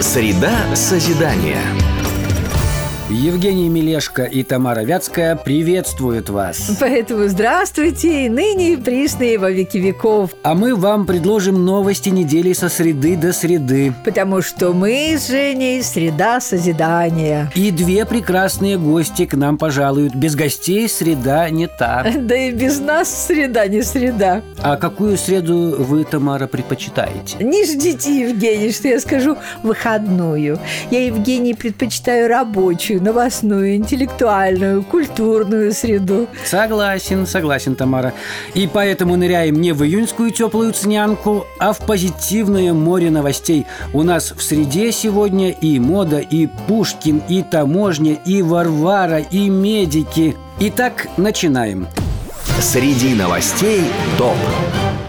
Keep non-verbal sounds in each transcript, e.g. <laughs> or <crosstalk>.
Среда созидания. Евгений Мелешко и Тамара Вятская приветствуют вас. Поэтому здравствуйте, ныне и присные во веки веков. А мы вам предложим новости недели со среды до среды. Потому что мы с Женей среда созидания. И две прекрасные гости к нам пожалуют. Без гостей среда не та. <laughs> Да и без нас среда не среда. А какую среду вы, Тамара, предпочитаете? Не ждите, Евгений, что я скажу выходную. Я, Евгений, предпочитаю рабочую, новостную, интеллектуальную, культурную среду. Согласен, согласен, Тамара. И поэтому ныряем не в июньскую теплую цнянку, а в позитивное море новостей. У нас в среде сегодня и мода, и Пушкин, и таможня, и Варвара, и медики. Итак, начинаем. Среди новостей топ.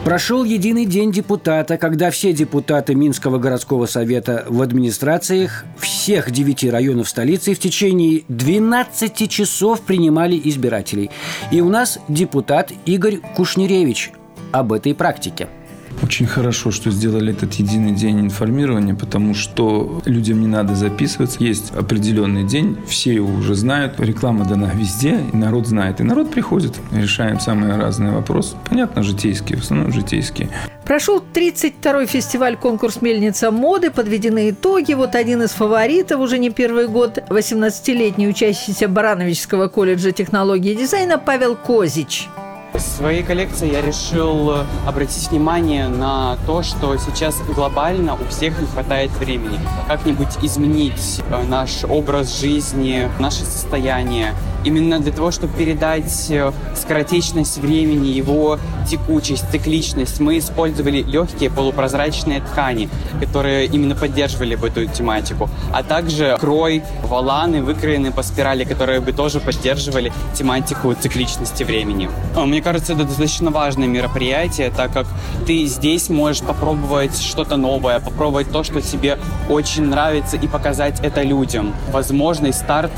Прошел единый день депутата, когда все депутаты Минского городского совета в администрациях всех девяти районов столицы в течение 12 часов принимали избирателей. И у нас депутат Игорь Кушнеревич об этой практике – очень хорошо, что сделали этот единый день информирования, потому что людям не надо записываться. Есть определенный день, все его уже знают. Реклама дана везде, и народ знает. И народ приходит. Решаем самые разные вопросы. Понятно, житейские, в основном житейские. Прошел 32-й фестиваль-конкурс «Мельница моды», подведены итоги. Вот один из фаворитов уже не первый год, 18-летний учащийся Барановичского колледжа технологии и дизайна Павел Козич – в своей коллекции я решил э, обратить внимание на то, что сейчас глобально у всех не хватает времени. Как-нибудь изменить э, наш образ жизни, наше состояние. Именно для того, чтобы передать э, скоротечность времени, его текучесть, цикличность, мы использовали легкие полупрозрачные ткани, которые именно поддерживали бы эту тематику. А также крой, валаны, выкроенные по спирали, которые бы тоже поддерживали тематику цикличности времени. Мне мне кажется, это достаточно важное мероприятие, так как ты здесь можешь попробовать что-то новое, попробовать то, что тебе очень нравится, и показать это людям. Возможный старт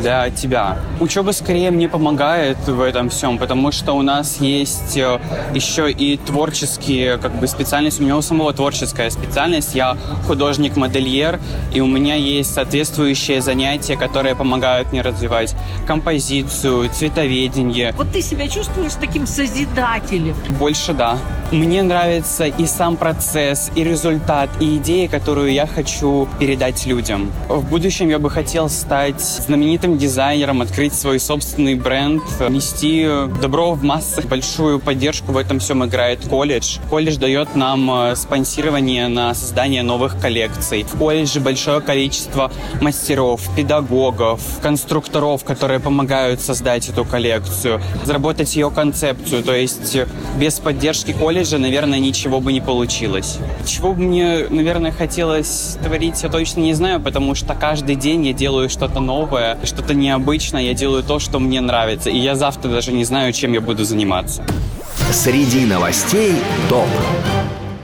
для тебя. Учеба скорее мне помогает в этом всем, потому что у нас есть э, еще и творческие как бы специальности. У меня у самого творческая специальность. Я художник-модельер, и у меня есть соответствующие занятия, которые помогают мне развивать композицию, цветоведение. Вот ты себя чувствуешь таким созидателем. Больше да. Мне нравится и сам процесс, и результат, и идея, которую я хочу передать людям. В будущем я бы хотел стать знаменитым дизайнером, открыть свой собственный бренд, нести добро в массы. Большую поддержку в этом всем играет колледж. Колледж дает нам э, спонсирование на создание новых коллекций. В колледже большое количество мастеров, педагогов, конструкторов, которые помогают создать эту коллекцию, заработать ее концепцию концепцию, то есть э, без поддержки колледжа, наверное, ничего бы не получилось. Чего бы мне, наверное, хотелось творить, я точно не знаю, потому что каждый день я делаю что-то новое, что-то необычное, я делаю то, что мне нравится, и я завтра даже не знаю, чем я буду заниматься. Среди новостей топ.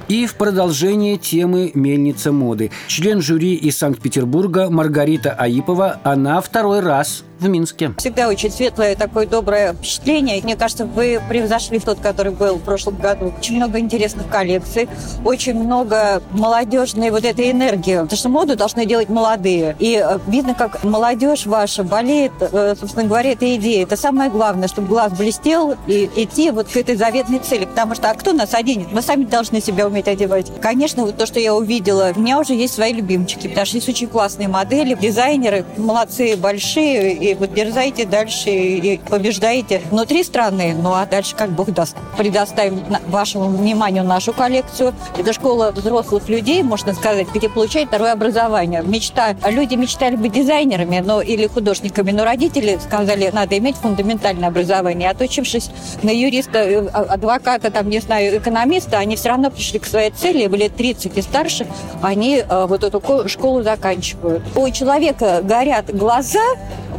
И в продолжение темы «Мельница моды». Член жюри из Санкт-Петербурга Маргарита Аипова, она второй раз в Минске. Всегда очень светлое такое доброе впечатление. Мне кажется, вы превзошли тот, который был в прошлом году. Очень много интересных коллекций, очень много молодежной вот этой энергии. Потому что моду должны делать молодые. И э, видно, как молодежь ваша болеет, э, собственно говоря, этой идеей. Это самое главное, чтобы глаз блестел и идти вот к этой заветной цели. Потому что, а кто нас оденет? Мы сами должны себя уметь одевать. Конечно, вот то, что я увидела, у меня уже есть свои любимчики, потому что есть очень классные модели, дизайнеры, молодцы, большие, и вот дерзайте дальше и побеждаете внутри страны. Ну а дальше как Бог даст. Предоставим вашему вниманию нашу коллекцию. Это школа взрослых людей, можно сказать, где получают второе образование. Мечта. Люди мечтали быть дизайнерами но, или художниками, но родители сказали, надо иметь фундаментальное образование. Отучившись на юриста, э, а, адвоката, там, не знаю, экономиста, они все равно пришли к своей цели, были 30 и старше, они э, вот эту школу заканчивают. У человека горят глаза,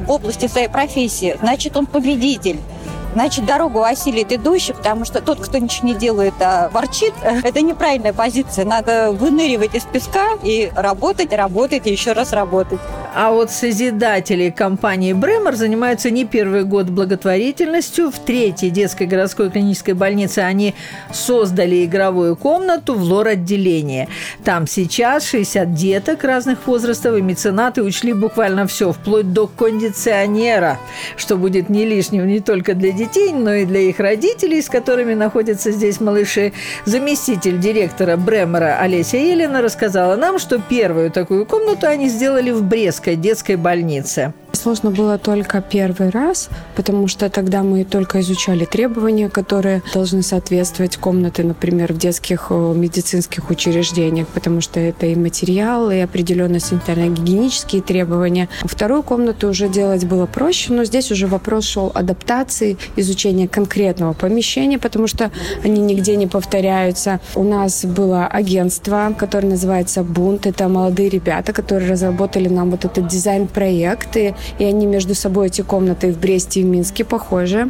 в области своей профессии, значит, он победитель значит, дорогу осилит идущий, потому что тот, кто ничего не делает, а ворчит, это неправильная позиция. Надо выныривать из песка и работать, работать и еще раз работать. А вот созидатели компании Бремер занимаются не первый год благотворительностью. В третьей детской городской клинической больнице они создали игровую комнату в лор-отделении. Там сейчас 60 деток разных возрастов, и меценаты учли буквально все, вплоть до кондиционера, что будет не лишним не только для детей, но и для их родителей, с которыми находятся здесь малыши. Заместитель директора Бремера Олеся Елена рассказала нам, что первую такую комнату они сделали в Брестской детской больнице. Сложно было только первый раз, потому что тогда мы только изучали требования, которые должны соответствовать комнаты, например, в детских медицинских учреждениях, потому что это и материалы, и определенные санитарно-гигиенические требования. Вторую комнату уже делать было проще, но здесь уже вопрос шел адаптации, изучения конкретного помещения, потому что они нигде не повторяются. У нас было агентство, которое называется «Бунт». Это молодые ребята, которые разработали нам вот этот дизайн-проект, и и они между собой, эти комнаты в Бресте и в Минске похожи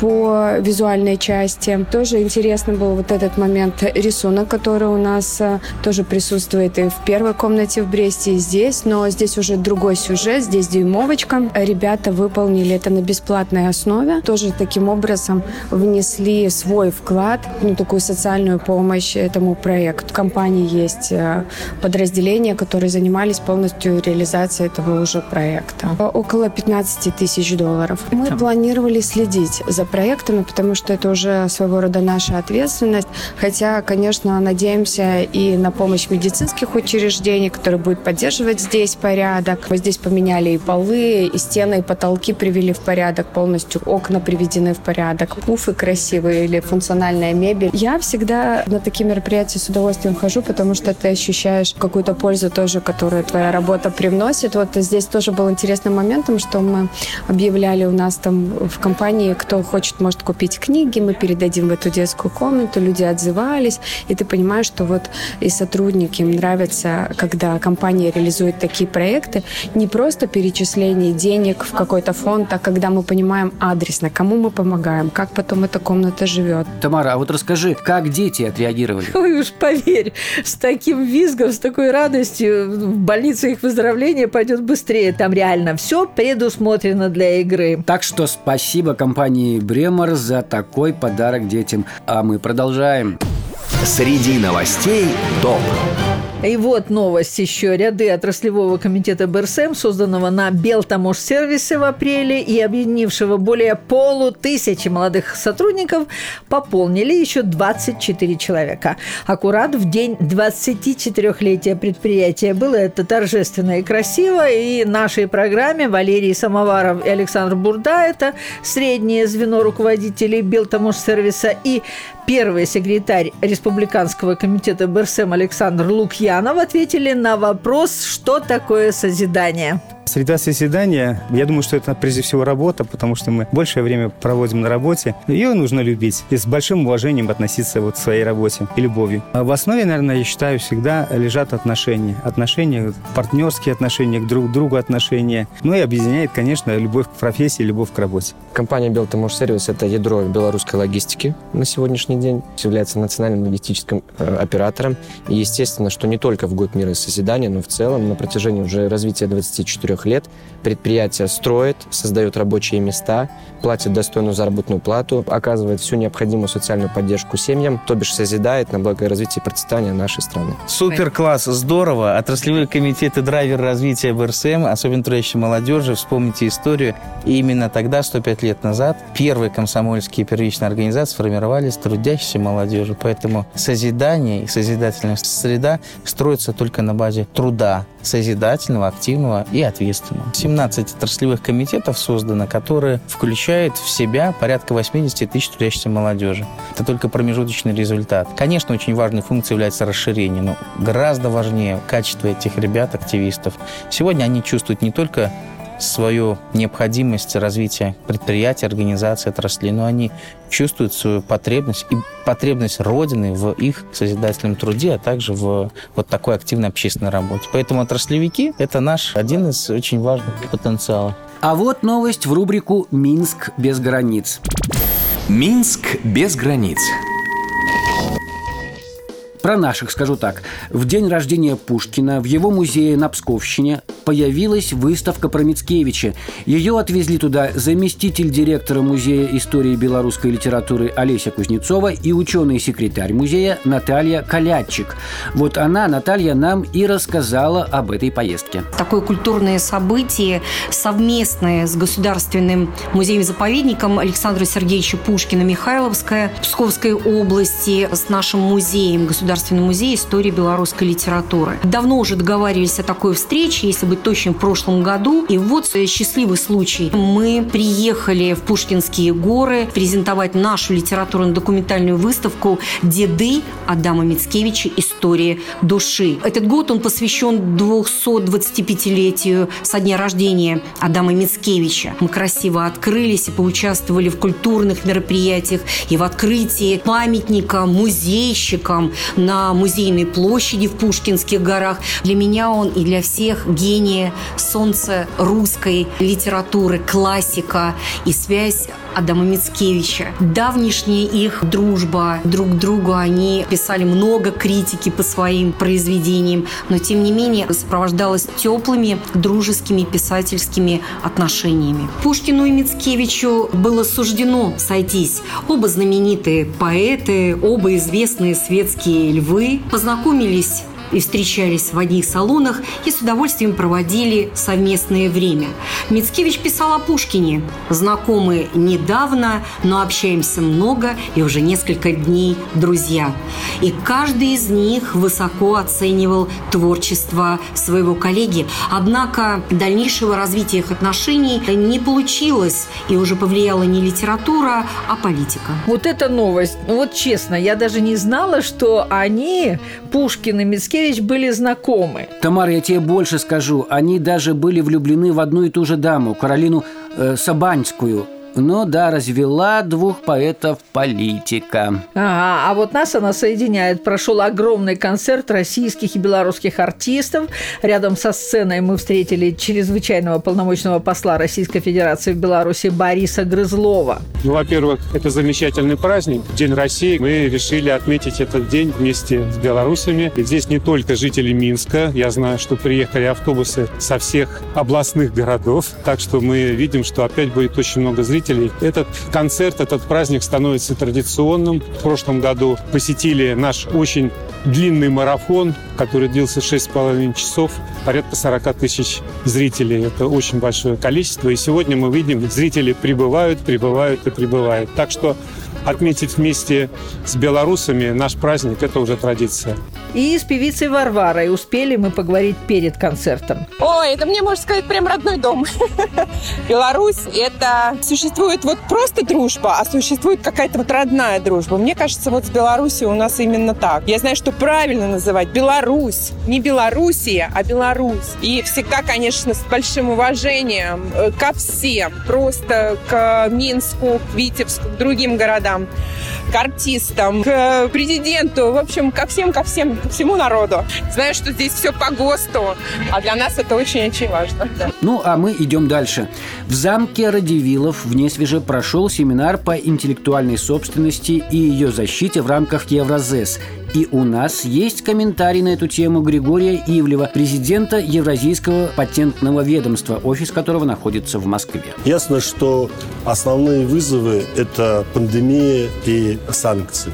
по визуальной части. Тоже интересно был вот этот момент рисунок, который у нас э, тоже присутствует и в первой комнате в Бресте, и здесь, но здесь уже другой сюжет, здесь дюймовочка. Ребята выполнили это на бесплатной основе, тоже таким образом внесли свой вклад, ну, такую социальную помощь этому проекту. В компании есть э, подразделения, которые занимались полностью реализацией этого уже проекта около 15 тысяч долларов. Мы планировали следить за проектами, потому что это уже своего рода наша ответственность. Хотя, конечно, надеемся и на помощь медицинских учреждений, которые будут поддерживать здесь порядок. Мы здесь поменяли и полы, и стены, и потолки привели в порядок полностью. Окна приведены в порядок. Пуфы красивые или функциональная мебель. Я всегда на такие мероприятия с удовольствием хожу, потому что ты ощущаешь какую-то пользу тоже, которую твоя работа привносит. Вот здесь тоже был интересный момент моментом, что мы объявляли у нас там в компании, кто хочет, может купить книги, мы передадим в эту детскую комнату, люди отзывались, и ты понимаешь, что вот и сотрудники им нравится, когда компания реализует такие проекты, не просто перечисление денег в какой-то фонд, а когда мы понимаем адресно, кому мы помогаем, как потом эта комната живет. Тамара, а вот расскажи, как дети отреагировали? Ой уж поверь, с таким визгом, с такой радостью в больнице их выздоровления пойдет быстрее. Там реально все все предусмотрено для игры. Так что спасибо компании Бремер за такой подарок детям. А мы продолжаем. Среди новостей топ. И вот новость еще. Ряды отраслевого комитета БРСМ, созданного на Белтамошсервисе в апреле и объединившего более полутысячи молодых сотрудников, пополнили еще 24 человека. Аккурат в день 24-летия предприятия. Было это торжественно и красиво. И нашей программе Валерий Самоваров и Александр Бурда – это среднее звено руководителей Белтамошсервиса и первый секретарь Республиканского комитета БРСМ Александр Лукьянов ответили на вопрос, что такое созидание. Среда созидания, я думаю, что это прежде всего работа, потому что мы большее время проводим на работе. Ее нужно любить и с большим уважением относиться вот к своей работе и любовью. А в основе, наверное, я считаю, всегда лежат отношения. Отношения, партнерские отношения, к друг другу отношения. Ну и объединяет, конечно, любовь к профессии, любовь к работе. Компания Белтамош Сервис – это ядро белорусской логистики на сегодняшний день. Является национальным логистическим э, оператором. И естественно, что не только в год мира и созидания, но в целом на протяжении уже развития 24 трех лет. Предприятие строит, создает рабочие места, платит достойную заработную плату, оказывает всю необходимую социальную поддержку семьям, то бишь созидает на благо развития и процветания нашей страны. Супер класс, здорово. Отраслевые комитеты драйвер развития БРСМ, особенно трудящей молодежи, вспомните историю. И именно тогда, 105 лет назад, первые комсомольские первичные организации сформировались трудящейся молодежи. Поэтому созидание и созидательная среда строится только на базе труда, созидательного, активного и ответственного. 17 отраслевых комитетов создано, которые включают в себя порядка 80 тысяч трудящейся молодежи. Это только промежуточный результат. Конечно, очень важной функцией является расширение, но гораздо важнее качество этих ребят, активистов. Сегодня они чувствуют не только свою необходимость развития предприятий, организаций, отраслей, но они чувствуют свою потребность и потребность Родины в их созидательном труде, а также в вот такой активной общественной работе. Поэтому отраслевики – это наш один из очень важных потенциалов. А вот новость в рубрику «Минск без границ». Минск без границ. Про наших скажу так. В день рождения Пушкина в его музее на Псковщине появилась выставка про Мицкевича. Ее отвезли туда заместитель директора Музея истории белорусской литературы Олеся Кузнецова и ученый-секретарь музея Наталья Калятчик. Вот она, Наталья, нам и рассказала об этой поездке. Такое культурное событие совместное с Государственным музеем-заповедником Александра Сергеевича Пушкина Михайловская Псковской области с нашим музеем, Государственным музеем истории белорусской литературы. Давно уже договаривались о такой встрече, если быть точным, в прошлом году. И вот счастливый случай. Мы приехали в Пушкинские горы презентовать нашу литературно-документальную выставку «Деды» Адама Мицкевича «История души». Этот год он посвящен 225-летию со дня рождения Адама Мицкевича. Мы красиво открылись и поучаствовали в культурных мероприятиях и в открытии памятника музейщикам на музейной площади в Пушкинских горах. Для меня он и для всех гений солнце русской литературы, классика и связь Адама Мицкевича. Давнишняя их дружба друг к другу, они писали много критики по своим произведениям, но тем не менее сопровождалась теплыми дружескими писательскими отношениями. Пушкину и Мицкевичу было суждено сойтись. Оба знаменитые поэты, оба известные светские львы познакомились и встречались в одних салонах и с удовольствием проводили совместное время. Мицкевич писал о Пушкине. Знакомы недавно, но общаемся много и уже несколько дней друзья. И каждый из них высоко оценивал творчество своего коллеги. Однако дальнейшего развития их отношений не получилось и уже повлияла не литература, а политика. Вот это новость. Ну вот честно, я даже не знала, что они, Пушкин и Мицкевич, Мицкевич были знакомы. Тамара, я тебе больше скажу. Они даже были влюблены в одну и ту же даму, Каролину э, Сабанскую. Но да, развела двух поэтов политика. Ага, а вот нас она соединяет. Прошел огромный концерт российских и белорусских артистов. Рядом со сценой мы встретили чрезвычайного полномочного посла Российской Федерации в Беларуси Бориса Грызлова. Ну, во-первых, это замечательный праздник, День России. Мы решили отметить этот день вместе с белорусами. И здесь не только жители Минска. Я знаю, что приехали автобусы со всех областных городов. Так что мы видим, что опять будет очень много зрителей зрителей. Этот концерт, этот праздник становится традиционным. В прошлом году посетили наш очень длинный марафон, который длился 6,5 часов, порядка 40 тысяч зрителей. Это очень большое количество. И сегодня мы видим, зрители прибывают, прибывают и прибывают. Так что отметить вместе с белорусами наш праздник – это уже традиция. И с певицей Варварой успели мы поговорить перед концертом. Ой, это мне, можно сказать, прям родной дом. <laughs> Беларусь – это существует вот просто дружба, а существует какая-то вот родная дружба. Мне кажется, вот с Беларусью у нас именно так. Я знаю, что правильно называть Беларусь. Не Белоруссия, а Беларусь. И всегда, конечно, с большим уважением э, ко всем. Просто к Минску, к Витебску, к другим городам к артистам, к президенту, в общем, ко всем, ко всем, ко всему народу. Знаю, что здесь все по ГОСТу, а для нас это очень-очень важно. Да. Ну, а мы идем дальше. В замке Радивилов в Несвеже прошел семинар по интеллектуальной собственности и ее защите в рамках Евразес – и у нас есть комментарий на эту тему Григория Ивлева, президента Евразийского патентного ведомства, офис которого находится в Москве. Ясно, что основные вызовы – это пандемия и санкции.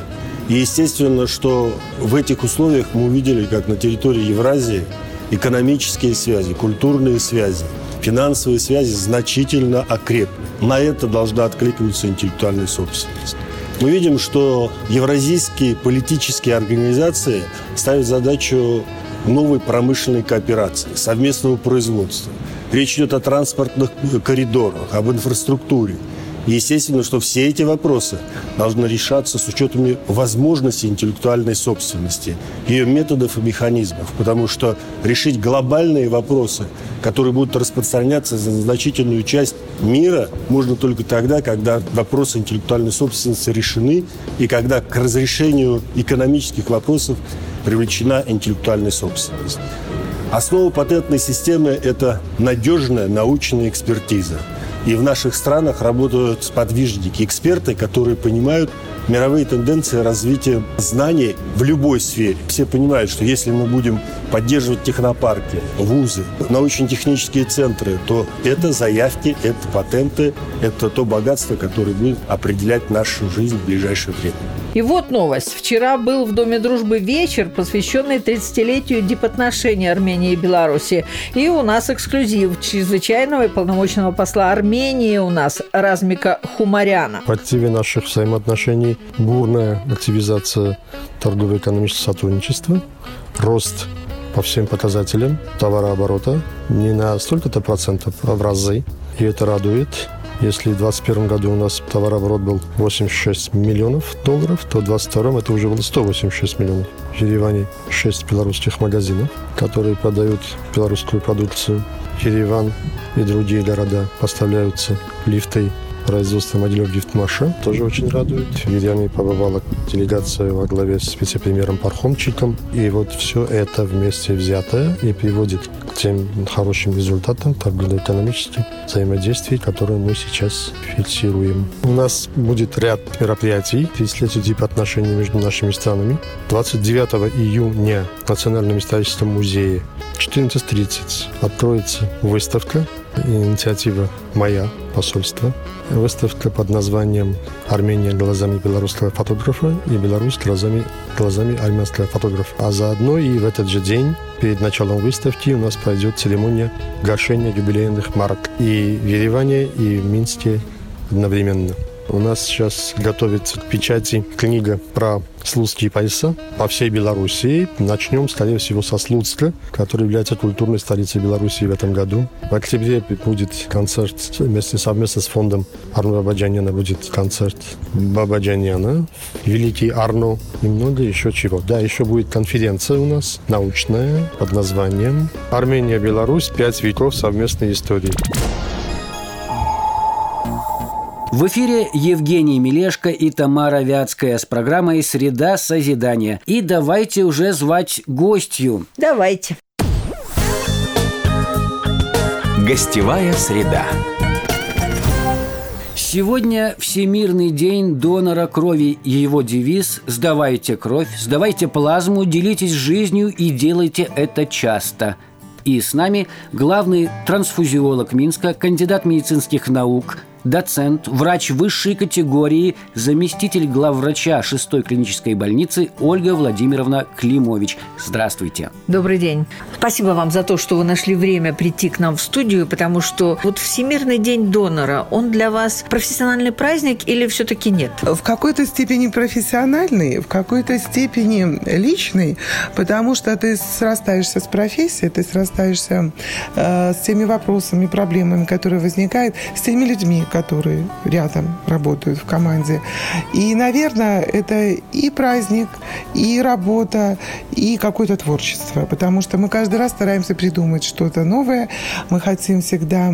И естественно, что в этих условиях мы увидели, как на территории Евразии экономические связи, культурные связи, финансовые связи значительно окрепли. На это должна откликнуться интеллектуальная собственность. Мы видим, что евразийские политические организации ставят задачу новой промышленной кооперации, совместного производства. Речь идет о транспортных коридорах, об инфраструктуре – естественно, что все эти вопросы должны решаться с учетом возможностей интеллектуальной собственности, ее методов и механизмов, потому что решить глобальные вопросы, которые будут распространяться за значительную часть мира, можно только тогда, когда вопросы интеллектуальной собственности решены и когда к разрешению экономических вопросов привлечена интеллектуальная собственность. Основа патентной системы – это надежная научная экспертиза – и в наших странах работают сподвижники, эксперты, которые понимают мировые тенденции развития знаний в любой сфере. Все понимают, что если мы будем поддерживать технопарки, вузы, научно-технические центры, то это заявки, это патенты, это то богатство, которое будет определять нашу жизнь в ближайшее время. И вот новость. Вчера был в Доме дружбы вечер, посвященный 30-летию дипотношений Армении и Беларуси. И у нас эксклюзив чрезвычайного и полномочного посла Армении у нас Размика Хумаряна. В активе наших взаимоотношений бурная активизация торгово-экономического сотрудничества, рост по всем показателям товарооборота не на столько-то процентов, а в разы. И это радует. Если в 2021 году у нас товарооборот был 86 миллионов долларов, то в 2022 это уже было 186 миллионов. В Ереване 6 белорусских магазинов, которые продают белорусскую продукцию. Ереван и другие города поставляются лифты производством отделов Гифтмаша. Тоже очень радует. В Ереване побывала делегация во главе с вице-премьером Пархомчиком. И вот все это вместе взятое и приводит к тем хорошим результатам торгово-экономических взаимодействий, которые мы сейчас фиксируем. У нас будет ряд мероприятий, 30 типа отношений между нашими странами. 29 июня в Национальном историческом музее 14.30 откроется выставка инициатива моя, посольство. Выставка под названием «Армения глазами белорусского фотографа» и «Беларусь глазами, глазами армянского фотографа». А заодно и в этот же день, перед началом выставки, у нас пройдет церемония гашения юбилейных марок и в Ереване, и в Минске одновременно. У нас сейчас готовится к печати книга про слуцкие пояса по всей Белоруссии. Начнем, скорее всего, со Слуцка, который является культурной столицей Белоруссии в этом году. В октябре будет концерт вместе совместно с фондом Арно Бабаджаняна будет концерт Бабаджаняна, Великий Арно и много еще чего. Да, еще будет конференция у нас научная под названием «Армения-Беларусь. Пять веков совместной истории». В эфире Евгений Милешко и Тамара Вятская с программой «Среда созидания». И давайте уже звать гостью. Давайте. Гостевая среда. Сегодня Всемирный день донора крови и его девиз «Сдавайте кровь, сдавайте плазму, делитесь жизнью и делайте это часто». И с нами главный трансфузиолог Минска, кандидат медицинских наук – доцент, врач высшей категории, заместитель главврача 6-й клинической больницы Ольга Владимировна Климович. Здравствуйте. Добрый день. Спасибо вам за то, что вы нашли время прийти к нам в студию, потому что вот Всемирный день донора, он для вас профессиональный праздник или все-таки нет? В какой-то степени профессиональный, в какой-то степени личный, потому что ты срастаешься с профессией, ты срастаешься э, с теми вопросами, проблемами, которые возникают, с теми людьми, которые рядом работают в команде. И, наверное, это и праздник, и работа, и какое-то творчество, потому что мы каждый раз стараемся придумать что-то новое. Мы хотим всегда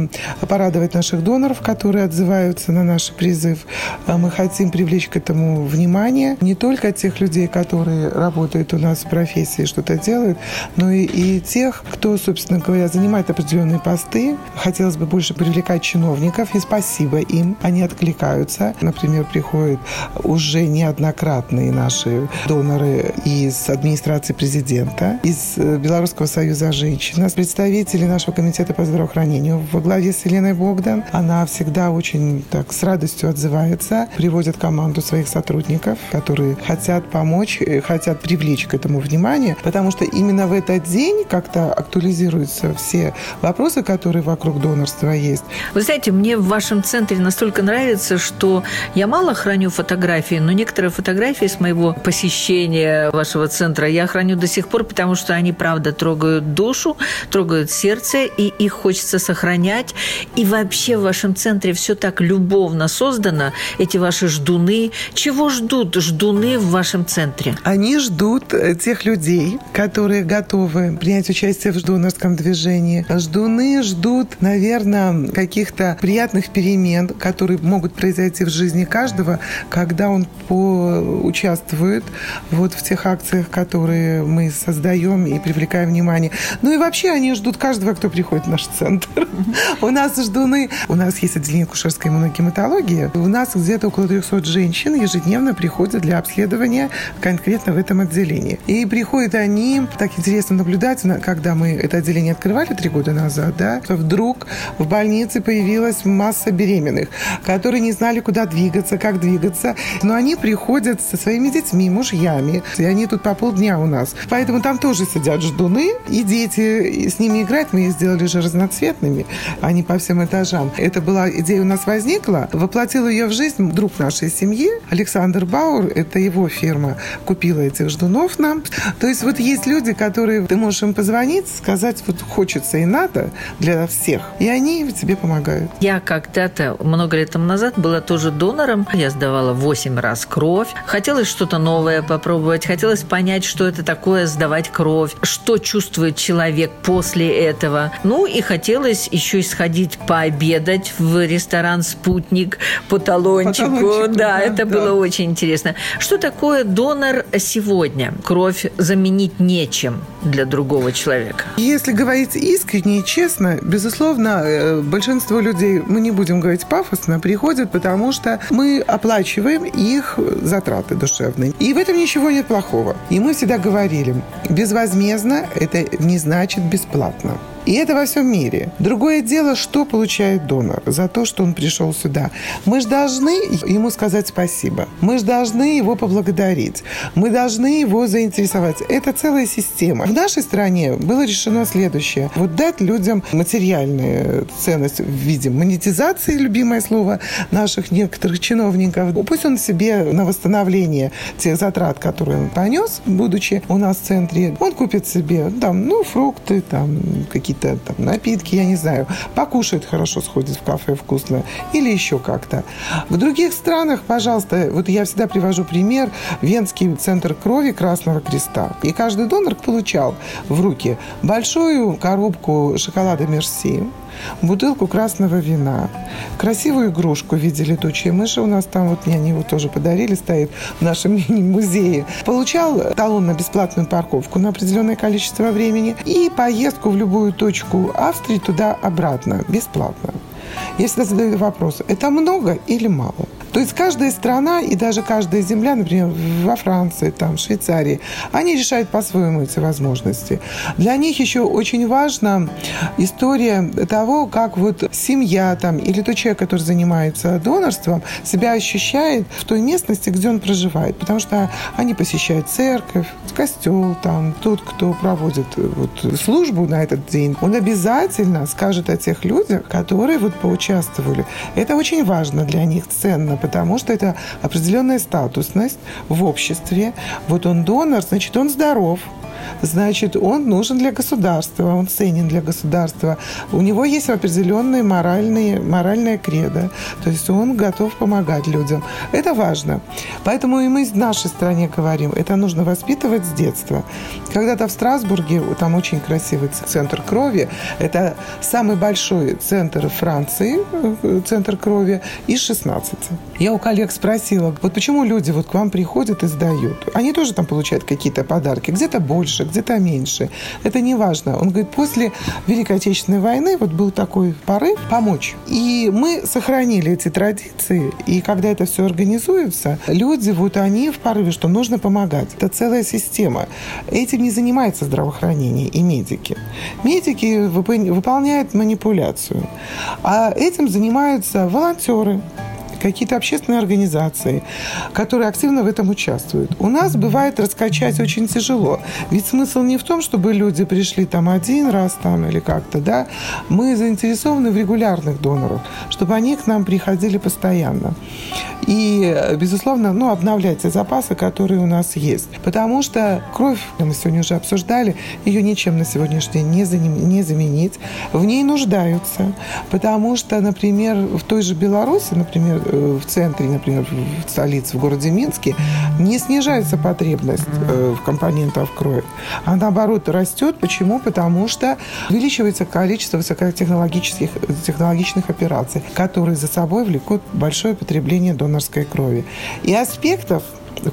порадовать наших доноров, которые отзываются на наш призыв. Мы хотим привлечь к этому внимание не только тех людей, которые работают у нас в профессии, что-то делают, но и, и тех, кто, собственно говоря, занимает определенные посты. Хотелось бы больше привлекать чиновников, и спасибо спасибо им, они откликаются. Например, приходят уже неоднократные наши доноры из администрации президента, из э, Белорусского союза женщин, представители нашего комитета по здравоохранению во главе с Еленой Богдан. Она всегда очень так с радостью отзывается, приводит команду своих сотрудников, которые хотят помочь, э, хотят привлечь к этому внимание, потому что именно в этот день как-то актуализируются все вопросы, которые вокруг донорства есть. Вы знаете, мне в вашем центре центре настолько нравится, что я мало храню фотографии, но некоторые фотографии с моего посещения вашего центра я храню до сих пор, потому что они, правда, трогают душу, трогают сердце, и их хочется сохранять. И вообще в вашем центре все так любовно создано, эти ваши ждуны. Чего ждут ждуны в вашем центре? Они ждут э, тех людей, которые готовы принять участие в ждунорском движении. Ждуны ждут, наверное, каких-то приятных перемен момент, который могут произойти в жизни каждого, когда он участвует вот в тех акциях, которые мы создаем и привлекаем внимание. Ну и вообще они ждут каждого, кто приходит в наш центр. У нас ждуны, у нас есть отделение кушерской иммуногематологии, у нас где-то около 300 женщин ежедневно приходят для обследования конкретно в этом отделении. И приходят они, так интересно наблюдать, когда мы это отделение открывали три года назад, да, вдруг в больнице появилась масса беременных, которые не знали, куда двигаться, как двигаться, но они приходят со своими детьми, мужьями, и они тут по полдня у нас. Поэтому там тоже сидят ждуны, и дети с ними играть. Мы их сделали же разноцветными, а не по всем этажам. Это была идея у нас возникла, воплотил ее в жизнь друг нашей семьи, Александр Баур, это его фирма, купила этих ждунов нам. То есть вот есть люди, которые, ты можешь им позвонить, сказать, вот хочется и надо для всех, и они тебе помогают. Я когда-то, много лет тому назад, была тоже донором. Я сдавала 8 раз кровь. Хотелось что-то новое попробовать, хотелось понять, что это такое сдавать кровь, что чувствует человек после этого. Ну и хотелось еще и сходить пообедать в ресторан «Спутник» по талончику. Талончику да, да, это да. было очень интересно. Что такое донор сегодня? Кровь заменить нечем для другого человека. Если говорить искренне и честно, безусловно, э, большинство людей, мы не будем говорить пафосно, приходят, потому что мы оплачиваем их затраты душевные. И в этом ничего нет плохого. И мы всегда говорили, безвозмездно это не значит бесплатно. И это во всем мире. Другое дело, что получает донор за то, что он пришел сюда. Мы же должны ему сказать спасибо. Мы же должны его поблагодарить. Мы должны его заинтересовать. Это целая система. В нашей стране было решено следующее. Вот дать людям материальную ценность в виде монетизации, любимое слово наших некоторых чиновников. Пусть он себе на восстановление тех затрат, которые он понес, будучи у нас в центре, он купит себе там, ну, фрукты, там, какие-то какие-то там напитки, я не знаю, покушает хорошо, сходит в кафе вкусно или еще как-то. В других странах, пожалуйста, вот я всегда привожу пример, Венский центр крови Красного Креста. И каждый донор получал в руки большую коробку шоколада Мерси, бутылку красного вина, красивую игрушку в виде летучей мыши. У нас там вот они его тоже подарили, стоит в нашем <laughs> мини-музее. Получал талон на бесплатную парковку на определенное количество времени и поездку в любую точку Австрии туда-обратно бесплатно. Я всегда задаю вопрос, это много или мало? То есть каждая страна и даже каждая земля, например, во Франции, там, Швейцарии, они решают по-своему эти возможности. Для них еще очень важна история того, как вот семья там или тот человек, который занимается донорством, себя ощущает в той местности, где он проживает. Потому что они посещают церковь, костел, там, тот, кто проводит вот, службу на этот день, он обязательно скажет о тех людях, которые вот поучаствовали. Это очень важно для них, ценно, потому что это определенная статусность в обществе. Вот он донор, значит, он здоров, значит, он нужен для государства, он ценен для государства. У него есть определенные моральные, моральная кредо, то есть он готов помогать людям. Это важно. Поэтому и мы в нашей стране говорим, это нужно воспитывать с детства. Когда-то в Страсбурге, там очень красивый центр крови, это самый большой центр Франции, э, центр крови, из 16. Я у коллег спросила, вот почему люди вот к вам приходят и сдают? Они тоже там получают какие-то подарки, где-то больше, где-то меньше. Это не важно. Он говорит, после Великой Отечественной войны вот был такой порыв помочь. И мы сохранили эти традиции, и когда это все организуется, люди вот они в порыве, что нужно помогать. Это целая система. Этим не занимается здравоохранение и медики. Медики выполняют манипуляцию, а этим занимаются волонтеры, какие-то общественные организации, которые активно в этом участвуют. У нас бывает раскачать очень тяжело. Ведь смысл не в том, чтобы люди пришли там один раз там или как-то, да. Мы заинтересованы в регулярных донорах, чтобы они к нам приходили постоянно. И, безусловно, ну, обновлять те запасы, которые у нас есть. Потому что кровь, мы сегодня уже обсуждали, ее ничем на сегодняшний день не, не заменить. В ней нуждаются. Потому что, например, в той же Беларуси, например, в центре, например, в столице, в городе Минске, не снижается потребность э, в компонентах крови, а наоборот растет. Почему? Потому что увеличивается количество высокотехнологических технологичных операций, которые за собой влекут большое потребление донорской крови. И аспектов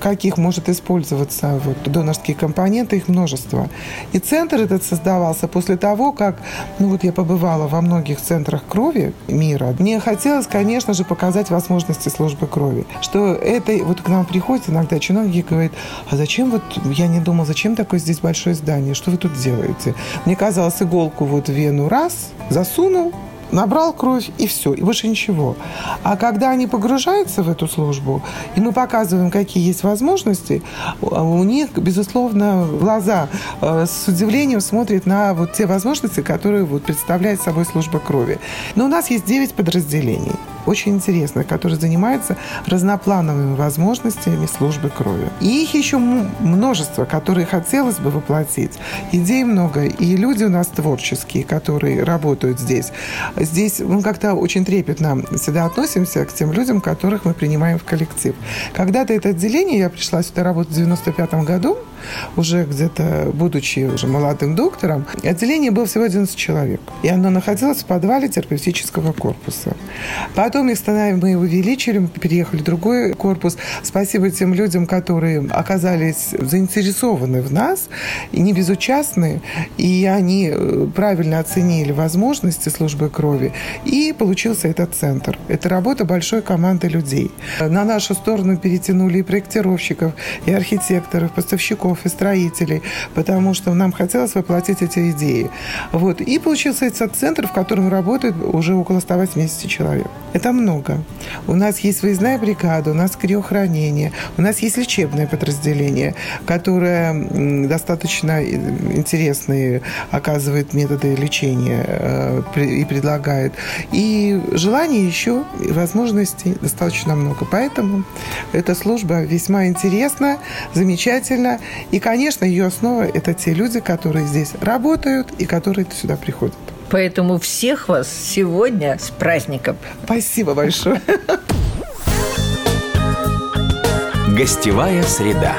каких может использоваться вот, донорские компоненты, их множество. И центр этот создавался после того, как, ну вот я побывала во многих центрах крови мира. Мне хотелось, конечно же, показать возможности службы крови. Что это, вот к нам приходят иногда чиновники и говорят, а зачем вот, я не думал, зачем такое здесь большое здание, что вы тут делаете? Мне казалось, иголку вот в вену раз, засунул, набрал кровь и все, и больше ничего. А когда они погружаются в эту службу, и мы показываем, какие есть возможности, у них, безусловно, глаза э, с удивлением смотрят на вот те возможности, которые вот представляет собой служба крови. Но у нас есть 9 подразделений очень интересных, которые занимаются разноплановыми возможностями службы крови. И их еще множество, которые хотелось бы воплотить. Идей много, и люди у нас творческие, которые работают здесь. Здесь мы как-то очень трепетно всегда относимся к тем людям, которых мы принимаем в коллектив. Когда-то это отделение, я пришла сюда работать в 95 году, уже где-то, будучи уже молодым доктором, отделение было всего 11 человек. И оно находилось в подвале терапевтического корпуса. Потом их мы его увеличили, мы переехали в другой корпус. Спасибо тем людям, которые оказались заинтересованы в нас, и не безучастны, и они э, правильно оценили возможности службы крови, и получился этот центр. Это работа большой команды людей. На нашу сторону перетянули и проектировщиков, и архитекторов, поставщиков, и строителей, потому что нам хотелось воплотить эти идеи. Вот. И получился этот центр, в котором работает уже около 180 человек. Это много. У нас есть выездная бригада, у нас криохранение, у нас есть лечебное подразделение, которое достаточно интересные оказывает методы лечения э, и предлагает. И желаний еще, и возможностей достаточно много. Поэтому эта служба весьма интересна, замечательна. И, конечно, ее основа – это те люди, которые здесь работают и которые сюда приходят. Поэтому всех вас сегодня с праздником. Спасибо большое. Гостевая среда.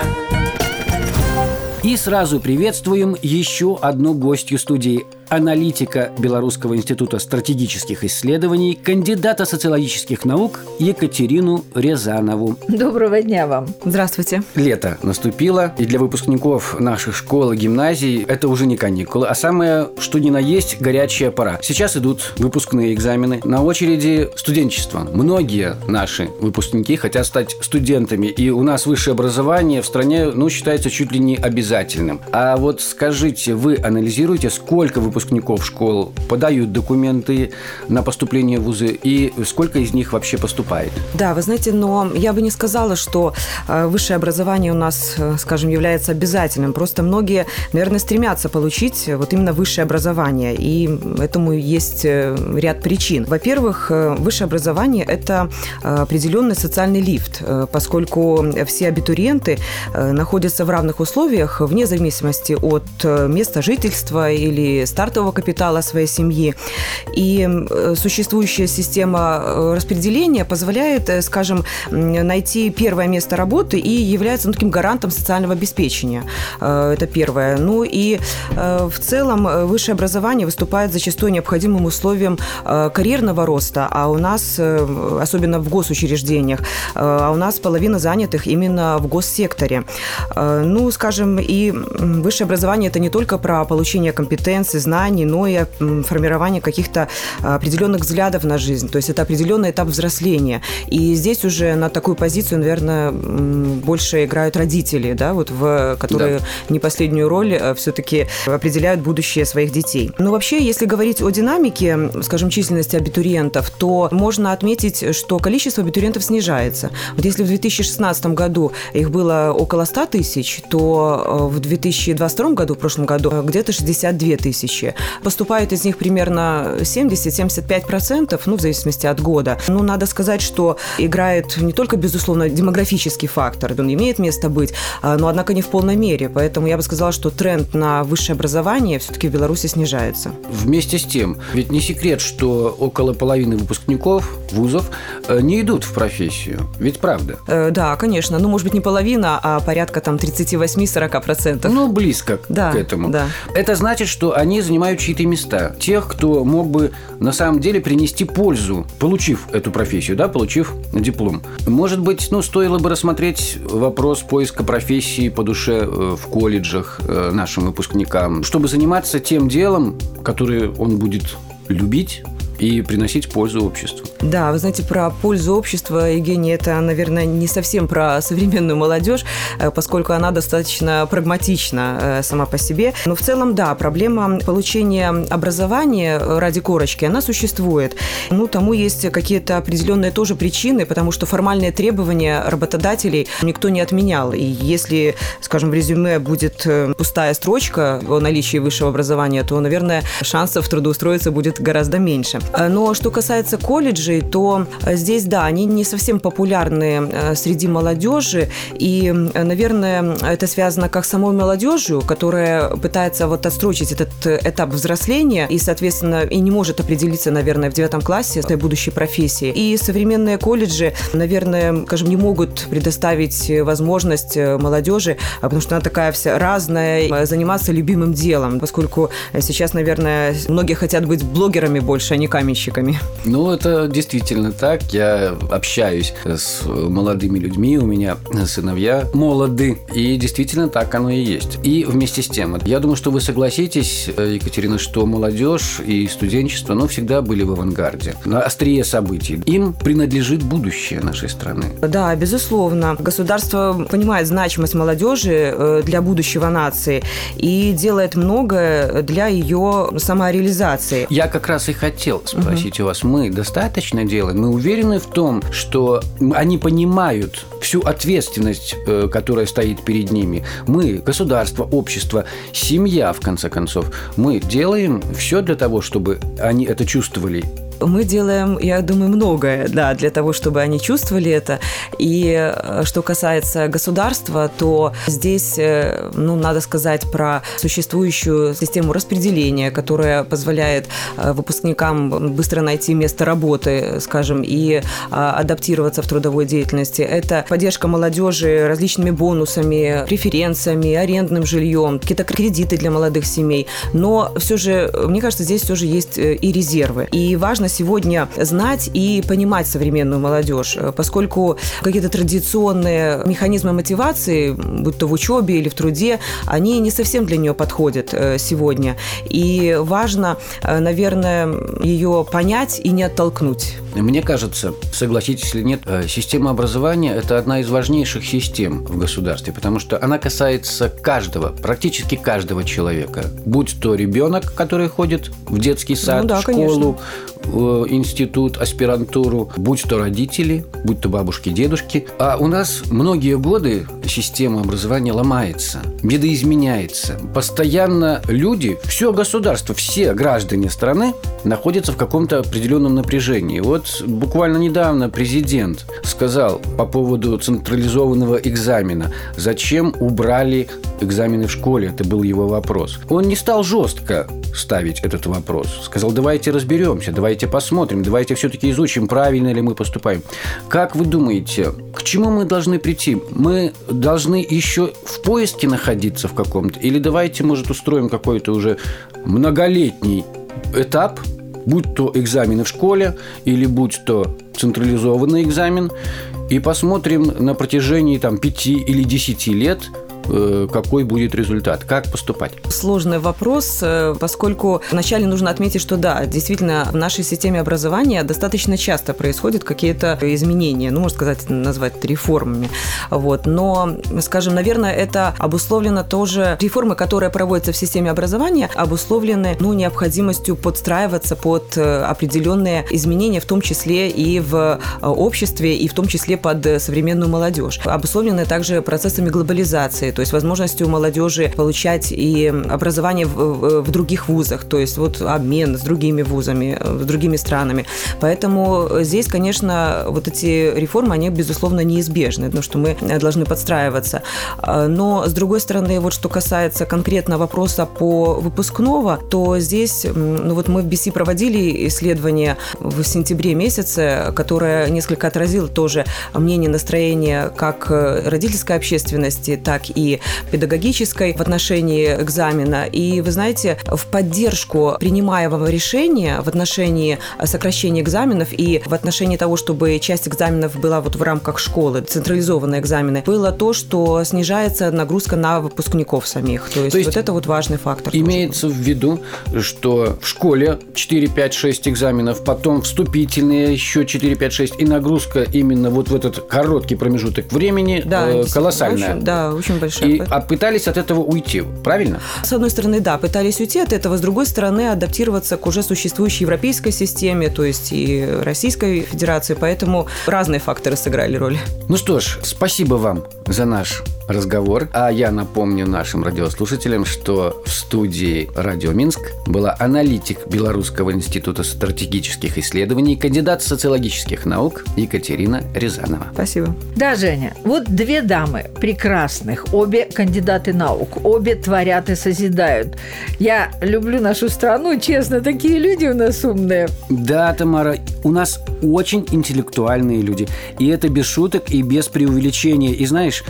И сразу приветствуем еще одну гостью студии аналитика Белорусского института стратегических исследований, кандидата социологических наук Екатерину Рязанову. Доброго дня вам. Здравствуйте. Лето наступило, и для выпускников наших школ и гимназий это уже не каникулы, а самое, что ни на есть, горячая пора. Сейчас идут выпускные экзамены. На очереди студенчество. Многие наши выпускники хотят стать студентами, и у нас высшее образование в стране, ну, считается чуть ли не обязательным. А вот скажите, вы анализируете, сколько выпускников выпускников школ подают документы на поступление в вузы и сколько из них вообще поступает? Да, вы знаете, но я бы не сказала, что э, высшее образование у нас, э, скажем, является обязательным. Просто многие, наверное, стремятся получить вот именно высшее образование. И этому есть э, ряд причин. Во-первых, высшее образование – это определенный социальный лифт, поскольку все абитуриенты находятся в равных условиях вне зависимости от места жительства или старта стартового капитала своей семьи. И существующая система э, распределения позволяет, э, скажем, найти первое место работы и является ну, таким гарантом социального обеспечения. Э, это первое. Ну и в целом высшее образование выступает зачастую необходимым условием карьерного роста, а у нас, особенно в госучреждениях, а у нас половина занятых именно в госсекторе. Ну, скажем, и высшее образование – это не только про получение компетенций, знаний, знаний, но и формирование каких-то определенных взглядов на жизнь. То есть это определенный этап взросления. И здесь уже на такую позицию, наверное, больше играют родители, да, вот в, которые да. не последнюю роль э, все-таки определяют будущее своих детей. Но вообще, если говорить о динамике, скажем, численности абитуриентов, то можно отметить, что количество абитуриентов снижается. Вот если в 2016 году их было около 100 тысяч, то э, в 2022 году, в прошлом году, э, где-то 62 тысячи тысячи. Поступает из них примерно 70-75%, ну, в зависимости от года. Ну, надо сказать, что играет не только, безусловно, демографический фактор, он имеет место быть, а, но, однако, не в полной мере. Поэтому я бы сказала, что тренд на высшее образование все-таки в Беларуси снижается. Вместе с тем, ведь не секрет, что около половины выпускников вузов э, не идут в профессию. Ведь правда? Э, да, конечно. Ну, может быть, не половина, а порядка там 38-40%. Ну, близко да, к этому. Да. Это значит, что они занимают чьи-то места. Тех, кто мог бы на самом деле принести пользу, получив эту профессию, да, получив диплом. Может быть, ну, стоило бы рассмотреть вопрос поиска профессии по душе э, в колледжах э, нашим выпускникам, чтобы заниматься тем делом, которое он будет любить и приносить пользу обществу. Да, вы знаете, про пользу общества, Евгений, это, наверное, не совсем про современную молодежь, э, поскольку она достаточно прагматична э, сама по себе. Но в целом, да, проблема получения образования ради корочки, она существует. Ну, тому есть какие-то определенные тоже причины, потому что формальные требования работодателей никто не отменял. И если, скажем, в резюме будет э, пустая строчка о наличии высшего образования, то, наверное, шансов трудоустроиться будет гораздо меньше. Э, но что касается колледжей, то э, здесь, да, они не совсем популярны э, среди молодежи. И, наверное, это связано как с самой молодежью, которая пытается вот отстрочить этот этап взросления и, соответственно, и не может определиться, наверное, в девятом классе с будущей профессии. И современные колледжи, наверное, скажем, не могут предоставить возможность молодежи, а потому что она такая вся разная, заниматься любимым делом, поскольку сейчас, наверное, многие хотят быть блогерами больше, а не каменщиками. Ну, это действительно так. Я общаюсь с молодыми людьми, у меня сыновья молоды, и действительно так оно и есть. И вместе с тем, я думаю, что вы согласитесь, Екатерина, что молодежь и студенчество, ну, всегда были в авангарде, на острие событий. Им принадлежит будущее нашей страны. Да, безусловно. Государство понимает значимость молодежи э, для будущего нации и делает многое для ее самореализации. Я как раз и хотел спросить угу. у вас, мы достаточно делаем? Мы уверены в том, что они понимают всю ответственность, э, которая стоит перед ними? Мы, государство, общество, семья, в конце концов, мы делаем все для того, чтобы они это чувствовали мы делаем, я думаю, многое, да, для того, чтобы они чувствовали это. И э, что касается государства, то здесь, э, ну, надо сказать про существующую систему распределения, которая позволяет э, выпускникам быстро найти место работы, скажем, и адаптироваться в трудовой деятельности. Это поддержка молодежи различными бонусами, преференциями, арендным жильем, какие-то кредиты для молодых семей. Но все же, мне кажется, здесь все же есть и резервы. И важно важно сегодня знать и понимать современную молодежь, э, поскольку какие-то традиционные механизмы мотивации, будь то в учебе или в труде, они не совсем для нее подходят э, сегодня. И важно, э, наверное, ее понять и не оттолкнуть. Мне кажется, согласитесь или нет, система образования – это одна из важнейших систем в государстве, потому что она касается каждого, практически каждого человека. Будь то ребенок, который ходит в детский сад, ну, да, школу, институт, аспирантуру, будь то родители, будь то бабушки, дедушки. А у нас многие годы система образования ломается, видоизменяется. Постоянно люди, все государство, все граждане страны находятся в каком-то определенном напряжении. Вот буквально недавно президент сказал по поводу централизованного экзамена, зачем убрали экзамены в школе, это был его вопрос. Он не стал жестко ставить этот вопрос. Сказал, давайте разберемся, давайте посмотрим, давайте все-таки изучим, правильно ли мы поступаем. Как вы думаете, к чему мы должны прийти? Мы должны еще в поиске находиться в каком-то? Или давайте, может, устроим какой-то уже многолетний этап, будь то экзамены в школе, или будь то централизованный экзамен, и посмотрим на протяжении там, 5 или 10 лет – какой будет результат, как поступать? Сложный вопрос, э, поскольку вначале нужно отметить, что да, действительно, в нашей системе образования достаточно часто происходят какие-то изменения, ну, можно сказать, назвать это реформами. Вот. Но, скажем, наверное, это обусловлено тоже, реформы, которые проводятся в системе образования, обусловлены ну, необходимостью подстраиваться под э, определенные изменения, в том числе и в обществе, и в том числе под современную молодежь. Обусловлены также процессами глобализации, то есть возможностью молодежи получать и образование в, в других вузах, то есть вот обмен с другими вузами, с другими странами. Поэтому здесь, конечно, вот эти реформы, они, безусловно, неизбежны, потому что мы должны подстраиваться. Но, с другой стороны, вот что касается конкретно вопроса по выпускного, то здесь, ну вот мы в BC проводили исследование в сентябре месяце, которое несколько отразило тоже мнение, настроение как родительской общественности, так и педагогической в отношении экзамена. И вы знаете, в поддержку принимаемого решения в отношении сокращения экзаменов и в отношении того, чтобы часть экзаменов была вот в рамках школы, централизованные экзамены, было то, что снижается нагрузка на выпускников самих. То есть, то есть вот это вот важный фактор. Имеется в виду, что в школе 4, 5, 6 экзаменов, потом вступительные еще 4, 5, 6, и нагрузка именно вот в этот короткий промежуток времени да, э, колоссальная. Очень, да, очень большая. И а пытались от этого уйти, правильно? С одной стороны, да, пытались уйти от этого, с другой стороны, адаптироваться к уже существующей европейской системе, то есть и Российской Федерации, поэтому разные факторы сыграли роль. Ну что ж, спасибо вам за наш разговор. А я напомню нашим радиослушателям, что в студии «Радио Минск» была аналитик Белорусского института стратегических исследований, кандидат социологических наук Екатерина Рязанова. Спасибо. Да, Женя, вот две дамы прекрасных, обе кандидаты наук, обе творят и созидают. Я люблю нашу страну, честно, такие люди у нас умные. Да, Тамара, у нас очень интеллектуальные люди. И это без шуток и без преувеличения. И знаешь,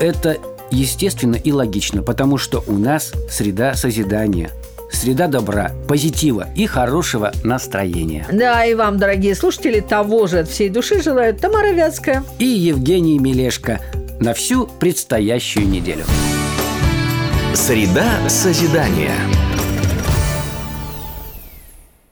это естественно и логично, потому что у нас среда созидания – среда добра, позитива и хорошего настроения. Да, и вам, дорогие слушатели, того же от всей души желают Тамара Вятская и Евгений Мелешко на всю предстоящую неделю. Среда созидания.